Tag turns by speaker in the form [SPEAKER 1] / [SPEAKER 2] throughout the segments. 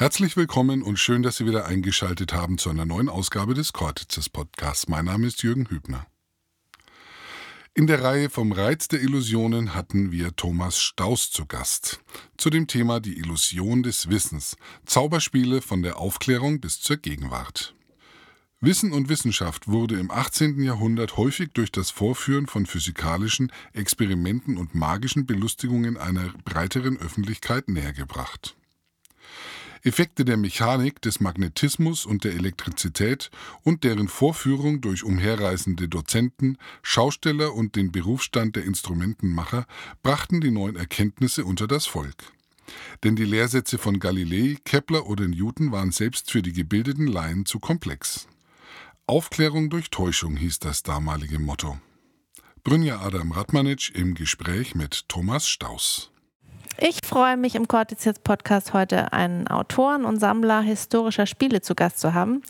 [SPEAKER 1] Herzlich willkommen und schön, dass Sie wieder eingeschaltet haben zu einer neuen Ausgabe des Cortices Podcasts. Mein Name ist Jürgen Hübner. In der Reihe vom Reiz der Illusionen hatten wir Thomas Staus zu Gast. Zu dem Thema die Illusion des Wissens. Zauberspiele von der Aufklärung bis zur Gegenwart. Wissen und Wissenschaft wurde im 18. Jahrhundert häufig durch das Vorführen von physikalischen Experimenten und magischen Belustigungen einer breiteren Öffentlichkeit nähergebracht. Effekte der Mechanik, des Magnetismus und der Elektrizität und deren Vorführung durch umherreisende Dozenten, Schausteller und den Berufsstand der Instrumentenmacher brachten die neuen Erkenntnisse unter das Volk. Denn die Lehrsätze von Galilei, Kepler oder Newton waren selbst für die gebildeten Laien zu komplex. Aufklärung durch Täuschung hieß das damalige Motto. Brynja Adam Radmanitsch im Gespräch mit Thomas Staus.
[SPEAKER 2] Ich freue mich im Cortizets Podcast heute einen Autoren und Sammler historischer Spiele zu Gast zu haben,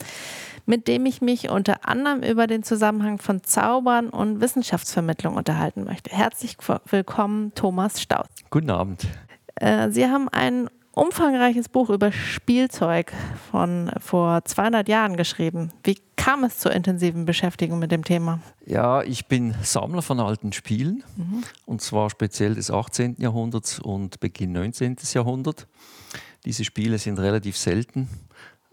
[SPEAKER 2] mit dem ich mich unter anderem über den Zusammenhang von Zaubern und Wissenschaftsvermittlung unterhalten möchte. Herzlich willkommen, Thomas Staus.
[SPEAKER 3] Guten Abend.
[SPEAKER 2] Äh, Sie haben ein umfangreiches Buch über Spielzeug von vor 200 Jahren geschrieben. Wie kam es zur intensiven Beschäftigung mit dem Thema?
[SPEAKER 3] Ja, ich bin Sammler von alten Spielen mhm. und zwar speziell des 18. Jahrhunderts und Beginn 19. Jahrhundert. Diese Spiele sind relativ selten,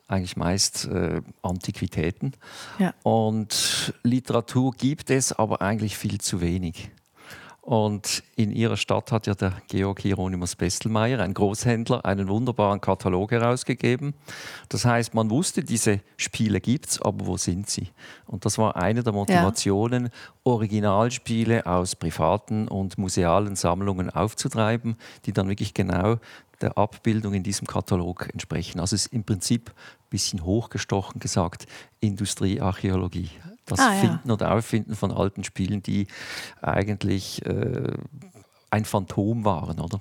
[SPEAKER 3] eigentlich meist äh, Antiquitäten. Ja. Und Literatur gibt es, aber eigentlich viel zu wenig. Und in ihrer Stadt hat ja der Georg Hieronymus Bestelmeier, ein Großhändler, einen wunderbaren Katalog herausgegeben. Das heißt, man wusste, diese Spiele gibt es, aber wo sind sie? Und das war eine der Motivationen, ja. Originalspiele aus privaten und musealen Sammlungen aufzutreiben, die dann wirklich genau der Abbildung in diesem Katalog entsprechen. Also es ist im Prinzip ein bisschen hochgestochen gesagt Industriearchäologie das ah, Finden ja. oder Auffinden von alten Spielen, die eigentlich äh, ein Phantom waren, oder?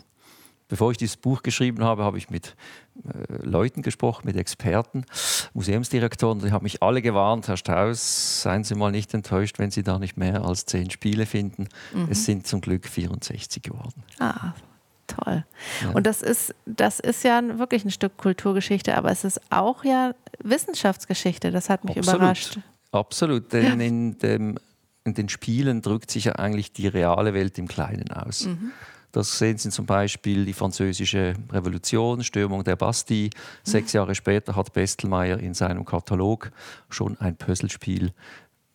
[SPEAKER 3] Bevor ich dieses Buch geschrieben habe, habe ich mit äh, Leuten gesprochen, mit Experten, Museumsdirektoren. Die haben mich alle gewarnt, Herr Strauß, seien Sie mal nicht enttäuscht, wenn Sie da nicht mehr als zehn Spiele finden. Mhm. Es sind zum Glück 64 geworden.
[SPEAKER 2] Ah, toll. Ja. Und das ist, das ist ja wirklich ein Stück Kulturgeschichte, aber es ist auch ja Wissenschaftsgeschichte. Das hat mich Absolut. überrascht.
[SPEAKER 3] Absolut, denn ja. in, dem, in, den Spielen drückt sich ja eigentlich die reale Welt im Kleinen aus. Mhm. Das sehen Sie zum Beispiel die französische Revolution, Stürmung der Bastille. Sechs mhm. Jahre später hat Bestelmeier in seinem Katalog schon ein Puzzlespiel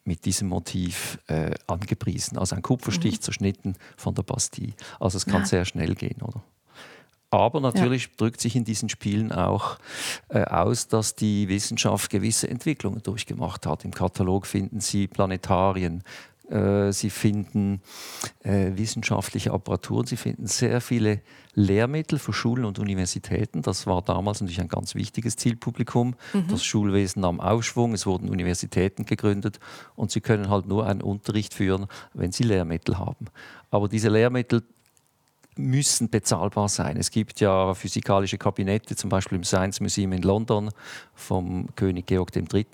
[SPEAKER 3] mit diesem Motiv äh, angepriesen. Also ein Kupferstich mhm. zerschnitten von der Bastille. Also es kann ja. sehr schnell gehen, oder? Aber natürlich ja. drückt sich in diesen Spielen auch äh, aus, dass die Wissenschaft gewisse Entwicklungen durchgemacht hat. Im Katalog finden Sie Planetarien, äh, Sie finden äh, wissenschaftliche Apparaturen, Sie finden sehr viele Lehrmittel für Schulen und Universitäten. Das war damals natürlich ein ganz wichtiges Zielpublikum. Mhm. Das Schulwesen nahm Aufschwung, es wurden Universitäten gegründet und Sie können halt nur einen Unterricht führen, wenn Sie Lehrmittel haben. Aber diese Lehrmittel müssen bezahlbar sein. Es gibt ja physikalische Kabinette, zum Beispiel im Science Museum in London vom König Georg III.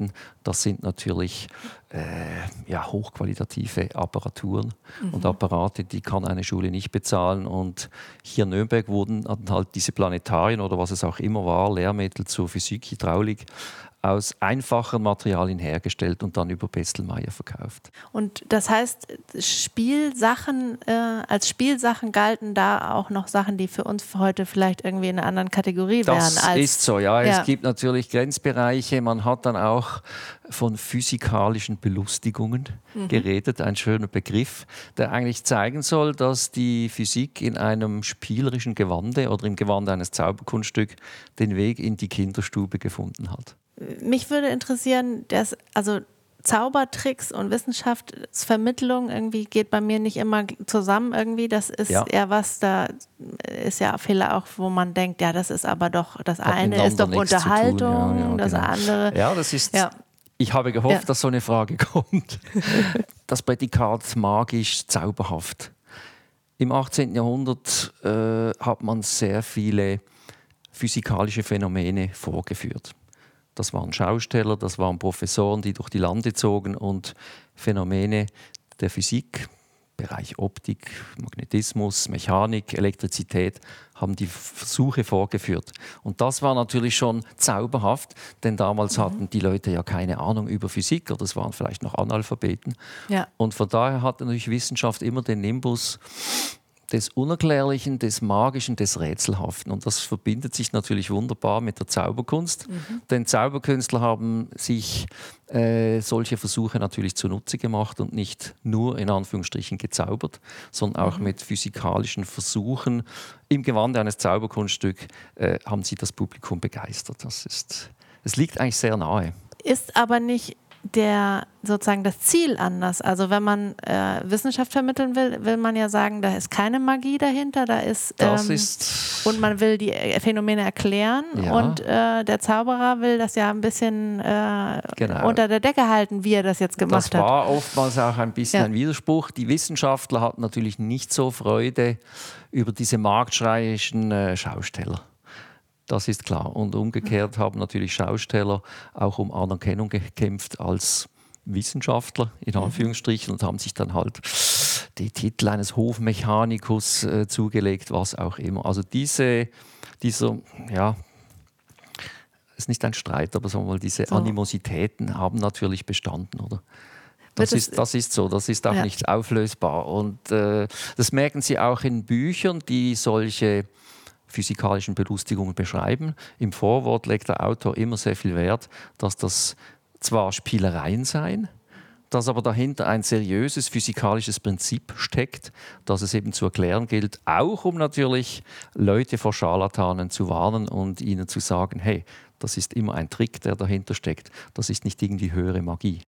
[SPEAKER 3] Das sind natürlich äh, ja, hochqualitative Apparaturen mhm. und Apparate, die kann eine Schule nicht bezahlen. Und hier in Nürnberg wurden halt diese Planetarien oder was es auch immer war, Lehrmittel zur Physik, Hydraulik, aus einfachen Materialien hergestellt und dann über Bestelmeier verkauft.
[SPEAKER 2] Und das heißt, Spielsachen, äh, als Spielsachen galten da auch noch Sachen, die für uns heute vielleicht irgendwie in einer anderen Kategorie
[SPEAKER 3] das
[SPEAKER 2] wären.
[SPEAKER 3] Das ist so, ja. ja. Es gibt natürlich Grenzbereiche. Man hat dann auch von physikalischen Belustigungen mhm. geredet, ein schöner Begriff, der eigentlich zeigen soll, dass die Physik in einem spielerischen Gewande oder im Gewande eines Zauberkunststücks den Weg in die Kinderstube gefunden hat.
[SPEAKER 2] Mich würde interessieren, dass, also Zaubertricks und Wissenschaftsvermittlung irgendwie geht bei mir nicht immer zusammen irgendwie. Das ist ja. eher was, da ist ja Fehler auch, wo man denkt, ja, das ist aber doch, das Hat eine ist doch Unterhaltung, ja, ja, das genau. andere.
[SPEAKER 3] Ja, das ist, ich habe gehofft, dass so eine Frage kommt. das Prädikat magisch, zauberhaft. Im 18. Jahrhundert äh, hat man sehr viele physikalische Phänomene vorgeführt. Das waren Schausteller, das waren Professoren, die durch die Lande zogen und Phänomene der Physik, Bereich Optik, Magnetismus, Mechanik, Elektrizität haben die Versuche vorgeführt. Und das war natürlich schon zauberhaft, denn damals mhm. hatten die Leute ja keine Ahnung über Physik oder es waren vielleicht noch Analphabeten. Ja. Und von daher hat natürlich Wissenschaft immer den Nimbus des Unerklärlichen, des Magischen, des Rätselhaften. Und das verbindet sich natürlich wunderbar mit der Zauberkunst. Mhm. Denn Zauberkünstler haben sich äh, solche Versuche natürlich zunutze gemacht und nicht nur in Anführungsstrichen gezaubert, sondern auch mhm. mit physikalischen Versuchen im Gewande eines Zauberkunststücks äh, haben sie das Publikum begeistert. Das ist, es liegt eigentlich sehr nahe.
[SPEAKER 2] Ist aber nicht der sozusagen das Ziel anders. Also wenn man äh, Wissenschaft vermitteln will, will man ja sagen, da ist keine Magie dahinter, da ist, ähm, ist und man will die Phänomene erklären ja. und äh, der Zauberer will das ja ein bisschen äh, genau. unter der Decke halten, wie er das jetzt gemacht hat.
[SPEAKER 3] Das war hat. oftmals auch ein bisschen ja. ein Widerspruch. Die Wissenschaftler hatten natürlich nicht so Freude über diese marktschreierischen äh, Schausteller. Das ist klar. Und umgekehrt haben natürlich Schausteller auch um Anerkennung gekämpft als Wissenschaftler, in mhm. Anführungsstrichen, und haben sich dann halt die Titel eines Hofmechanikus äh, zugelegt, was auch immer. Also diese, dieser, ja, ist nicht ein Streit, aber sagen wir mal, diese so. Animositäten haben natürlich bestanden, oder? Das ist, das ist so, das ist auch ja. nicht auflösbar. Und äh, das merken Sie auch in Büchern, die solche physikalischen Belustigungen beschreiben. Im Vorwort legt der Autor immer sehr viel Wert, dass das zwar Spielereien seien, dass aber dahinter ein seriöses physikalisches Prinzip steckt, das es eben zu erklären gilt, auch um natürlich Leute vor Scharlatanen zu warnen und ihnen zu sagen, hey, das ist immer ein Trick, der dahinter steckt, das ist nicht irgendwie höhere Magie.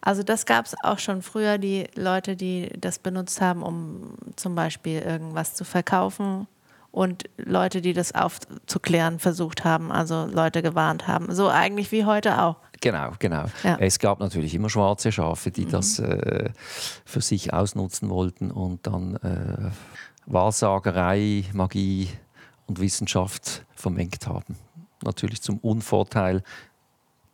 [SPEAKER 2] Also das gab es auch schon früher, die Leute, die das benutzt haben, um zum Beispiel irgendwas zu verkaufen und Leute, die das aufzuklären versucht haben, also Leute gewarnt haben. So eigentlich wie heute auch.
[SPEAKER 3] Genau, genau. Ja. Es gab natürlich immer schwarze Schafe, die mhm. das äh, für sich ausnutzen wollten und dann äh, Wahrsagerei, Magie und Wissenschaft vermengt haben. Natürlich zum Unvorteil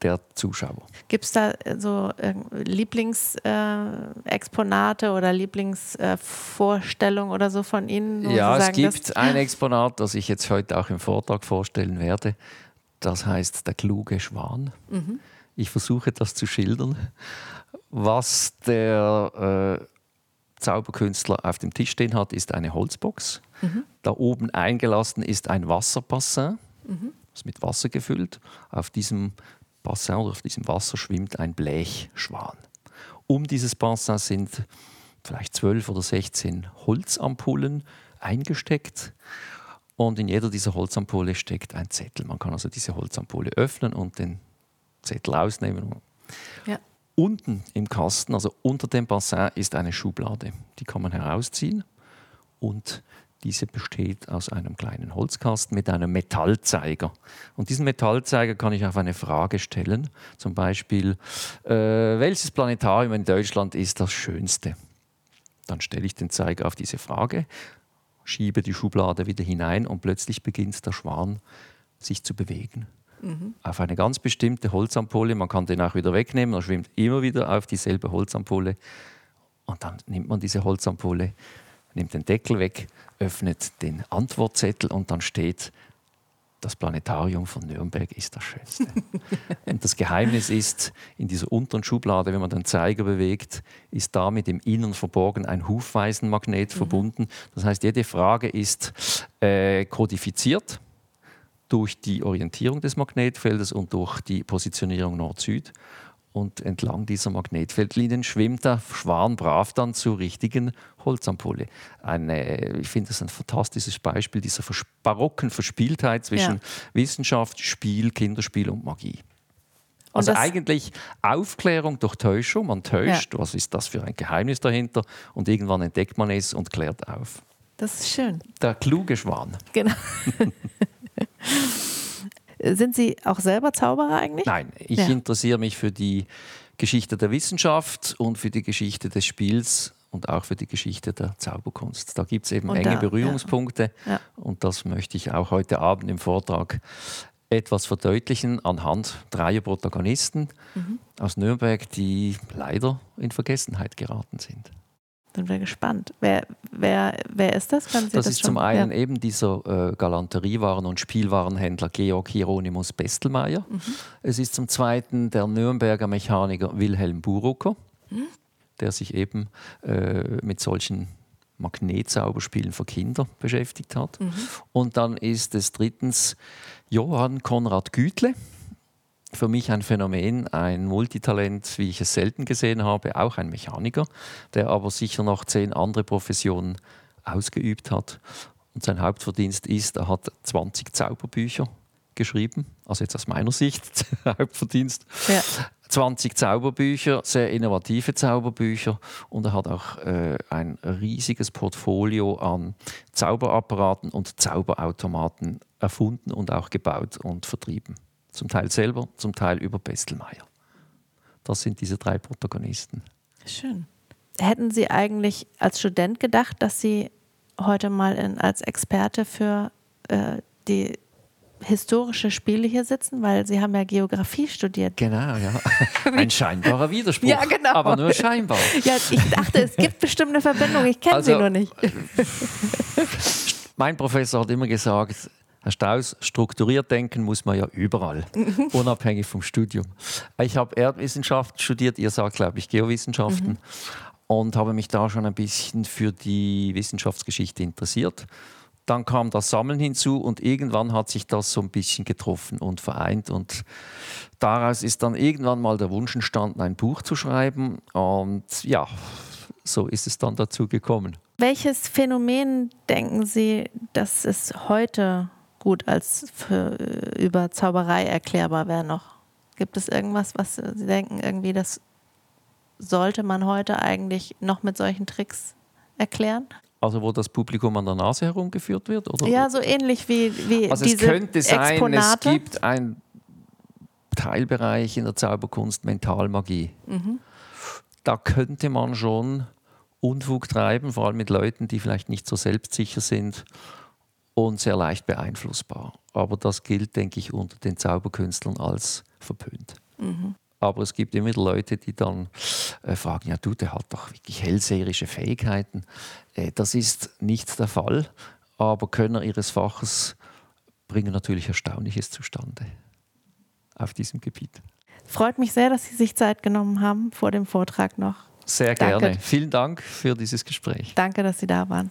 [SPEAKER 3] der Zuschauer.
[SPEAKER 2] Gibt es da äh, so äh, Lieblingsexponate äh, oder Lieblingsvorstellungen äh, oder so von Ihnen?
[SPEAKER 3] Ja, es gibt ein Exponat, das ich jetzt heute auch im Vortrag vorstellen werde. Das heißt der kluge Schwan. Mhm. Ich versuche das zu schildern, was der äh, Zauberkünstler auf dem Tisch stehen hat, ist eine Holzbox. Mhm. Da oben eingelassen ist ein Wasserbassin, mhm. ist mit Wasser gefüllt. Auf diesem Bassin oder auf diesem Wasser schwimmt ein Blechschwan. Um dieses Bassin sind vielleicht zwölf oder 16 Holzampullen eingesteckt. Und in jeder dieser Holzampulle steckt ein Zettel. Man kann also diese Holzampulle öffnen und den Zettel ausnehmen. Ja. Unten im Kasten, also unter dem Bassin, ist eine Schublade. Die kann man herausziehen und diese besteht aus einem kleinen Holzkasten mit einem Metallzeiger. Und diesen Metallzeiger kann ich auf eine Frage stellen. Zum Beispiel, äh, welches Planetarium in Deutschland ist das schönste? Dann stelle ich den Zeiger auf diese Frage, schiebe die Schublade wieder hinein und plötzlich beginnt der Schwan sich zu bewegen. Mhm. Auf eine ganz bestimmte Holzampulle. Man kann den auch wieder wegnehmen. Er schwimmt immer wieder auf dieselbe Holzampulle. Und dann nimmt man diese Holzampulle nimmt den Deckel weg, öffnet den Antwortzettel und dann steht, das Planetarium von Nürnberg ist das Schönste. und das Geheimnis ist, in dieser unteren Schublade, wenn man den Zeiger bewegt, ist damit im Innern verborgen ein Hufweisenmagnet mhm. verbunden. Das heißt, jede Frage ist äh, kodifiziert durch die Orientierung des Magnetfeldes und durch die Positionierung Nord-Süd. Und entlang dieser Magnetfeldlinien schwimmt der Schwan brav dann zur richtigen Holzampulle. Eine, ich finde das ein fantastisches Beispiel dieser barocken Verspieltheit zwischen ja. Wissenschaft, Spiel, Kinderspiel und Magie. Und also eigentlich Aufklärung durch Täuschung. Man täuscht, ja. was ist das für ein Geheimnis dahinter? Und irgendwann entdeckt man es und klärt auf.
[SPEAKER 2] Das ist schön.
[SPEAKER 3] Der kluge Schwan.
[SPEAKER 2] Genau. Sind Sie auch selber Zauberer eigentlich?
[SPEAKER 3] Nein, ich ja. interessiere mich für die Geschichte der Wissenschaft und für die Geschichte des Spiels und auch für die Geschichte der Zauberkunst. Da gibt es eben und enge da, Berührungspunkte ja. Ja. und das möchte ich auch heute Abend im Vortrag etwas verdeutlichen anhand dreier Protagonisten mhm. aus Nürnberg, die leider in Vergessenheit geraten sind.
[SPEAKER 2] Sind wir gespannt. Wer, wer, wer ist das?
[SPEAKER 3] das, das, ist schon? zum einen ja. eben dieser äh, Galanteriewaren- und Spielwarenhändler Georg Hieronymus Bestelmeier. Mhm. Es ist zum zweiten der Nürnberger Mechaniker Wilhelm Burucker, mhm. der sich eben äh, mit solchen Magnetzauberspielen für Kinder beschäftigt hat. Mhm. Und dann ist es drittens Johann Konrad Gütle für mich ein Phänomen, ein Multitalent, wie ich es selten gesehen habe, auch ein Mechaniker, der aber sicher noch zehn andere Professionen ausgeübt hat. Und sein Hauptverdienst ist, er hat 20 Zauberbücher geschrieben, also jetzt aus meiner Sicht Hauptverdienst. Ja. 20 Zauberbücher, sehr innovative Zauberbücher und er hat auch äh, ein riesiges Portfolio an Zauberapparaten und Zauberautomaten erfunden und auch gebaut und vertrieben. Zum Teil selber, zum Teil über Bestelmeier. Das sind diese drei Protagonisten.
[SPEAKER 2] Schön. Hätten Sie eigentlich als Student gedacht, dass Sie heute mal in, als Experte für äh, die historische Spiele hier sitzen, weil Sie haben ja Geografie studiert.
[SPEAKER 3] Genau, ja. Ein scheinbarer Widerspruch. Ja, genau. Aber nur scheinbar.
[SPEAKER 2] Ja, ich dachte, es gibt bestimmt eine Verbindung. Ich kenne also, sie nur nicht.
[SPEAKER 3] mein Professor hat immer gesagt, Herr Strauß, strukturiert denken muss man ja überall, unabhängig vom Studium. Ich habe Erdwissenschaften studiert, ihr sagt, glaube ich, Geowissenschaften. Mhm. Und habe mich da schon ein bisschen für die Wissenschaftsgeschichte interessiert. Dann kam das Sammeln hinzu und irgendwann hat sich das so ein bisschen getroffen und vereint. Und daraus ist dann irgendwann mal der Wunsch entstanden, ein Buch zu schreiben. Und ja, so ist es dann dazu gekommen.
[SPEAKER 2] Welches Phänomen denken Sie, dass es heute gut als für, über Zauberei erklärbar wäre noch? Gibt es irgendwas, was Sie denken, irgendwie, das sollte man heute eigentlich noch mit solchen Tricks erklären?
[SPEAKER 3] Also wo das Publikum an der Nase herumgeführt wird? Oder?
[SPEAKER 2] Ja, so ähnlich wie, wie
[SPEAKER 3] also
[SPEAKER 2] diese
[SPEAKER 3] es könnte sein,
[SPEAKER 2] Exponate.
[SPEAKER 3] es gibt einen Teilbereich in der Zauberkunst Mentalmagie. Mhm. Da könnte man schon Unfug treiben, vor allem mit Leuten, die vielleicht nicht so selbstsicher sind und sehr leicht beeinflussbar. Aber das gilt, denke ich, unter den Zauberkünstlern als verpönt. Mhm. Aber es gibt immer Leute, die dann äh, fragen, ja du, der hat doch wirklich hellseherische Fähigkeiten. Äh, das ist nicht der Fall, aber Könner ihres Faches bringen natürlich Erstaunliches zustande auf diesem Gebiet.
[SPEAKER 2] Freut mich sehr, dass Sie sich Zeit genommen haben vor dem Vortrag noch.
[SPEAKER 3] Sehr Danke. gerne. Vielen Dank für dieses Gespräch.
[SPEAKER 2] Danke, dass Sie da waren.